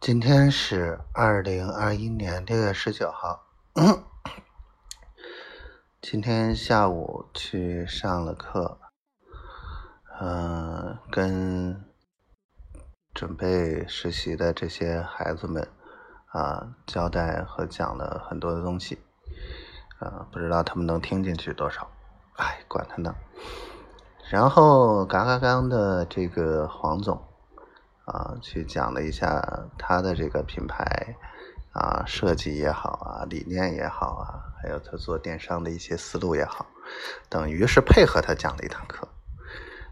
今天是二零二一年六月十九号。今天下午去上了课，嗯，跟准备实习的这些孩子们啊交代和讲了很多的东西，啊，不知道他们能听进去多少。哎，管他呢。然后嘎嘎刚的这个黄总。啊，去讲了一下他的这个品牌啊，设计也好啊，理念也好啊，还有他做电商的一些思路也好，等于是配合他讲了一堂课。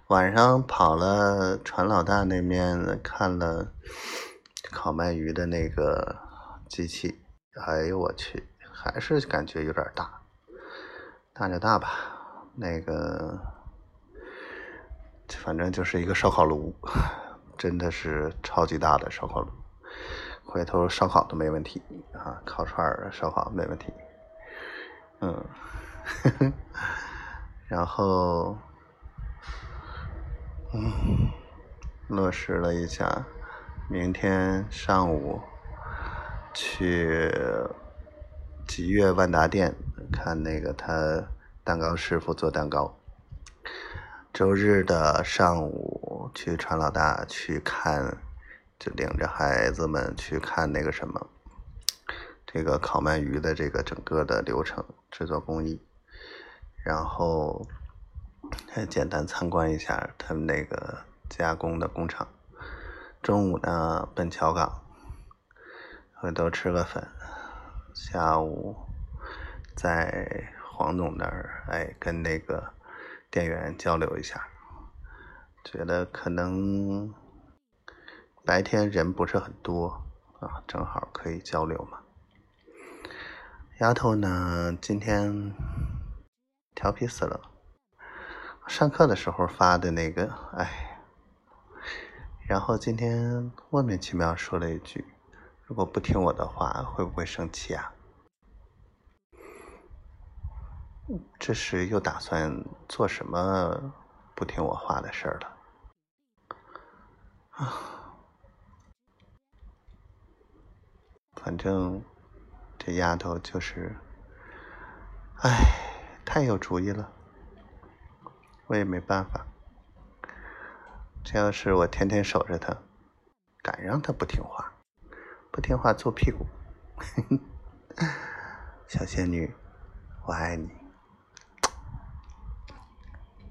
晚上跑了船老大那边看了烤鳗鱼的那个机器，哎呦我去，还是感觉有点大，大就大吧，那个反正就是一个烧烤炉。真的是超级大的烧烤炉，回头烧烤都没问题啊！烤串儿、烧烤没问题。嗯，然后，嗯，落实了一下，明天上午去吉悦万达店看那个他蛋糕师傅做蛋糕。周日的上午去川老大去看，就领着孩子们去看那个什么，这个烤鳗鱼的这个整个的流程制作工艺，然后还简单参观一下他们那个加工的工厂。中午呢奔桥港，回头吃个粉，下午在黄总那儿哎跟那个。店员交流一下，觉得可能白天人不是很多啊，正好可以交流嘛。丫头呢，今天调皮死了，上课的时候发的那个，哎，然后今天莫名其妙说了一句：“如果不听我的话，会不会生气啊？”这是又打算做什么不听我话的事儿了？啊，反正这丫头就是，哎，太有主意了，我也没办法。这要是我天天守着她，敢让她不听话，不听话揍屁股。小仙女，我爱你。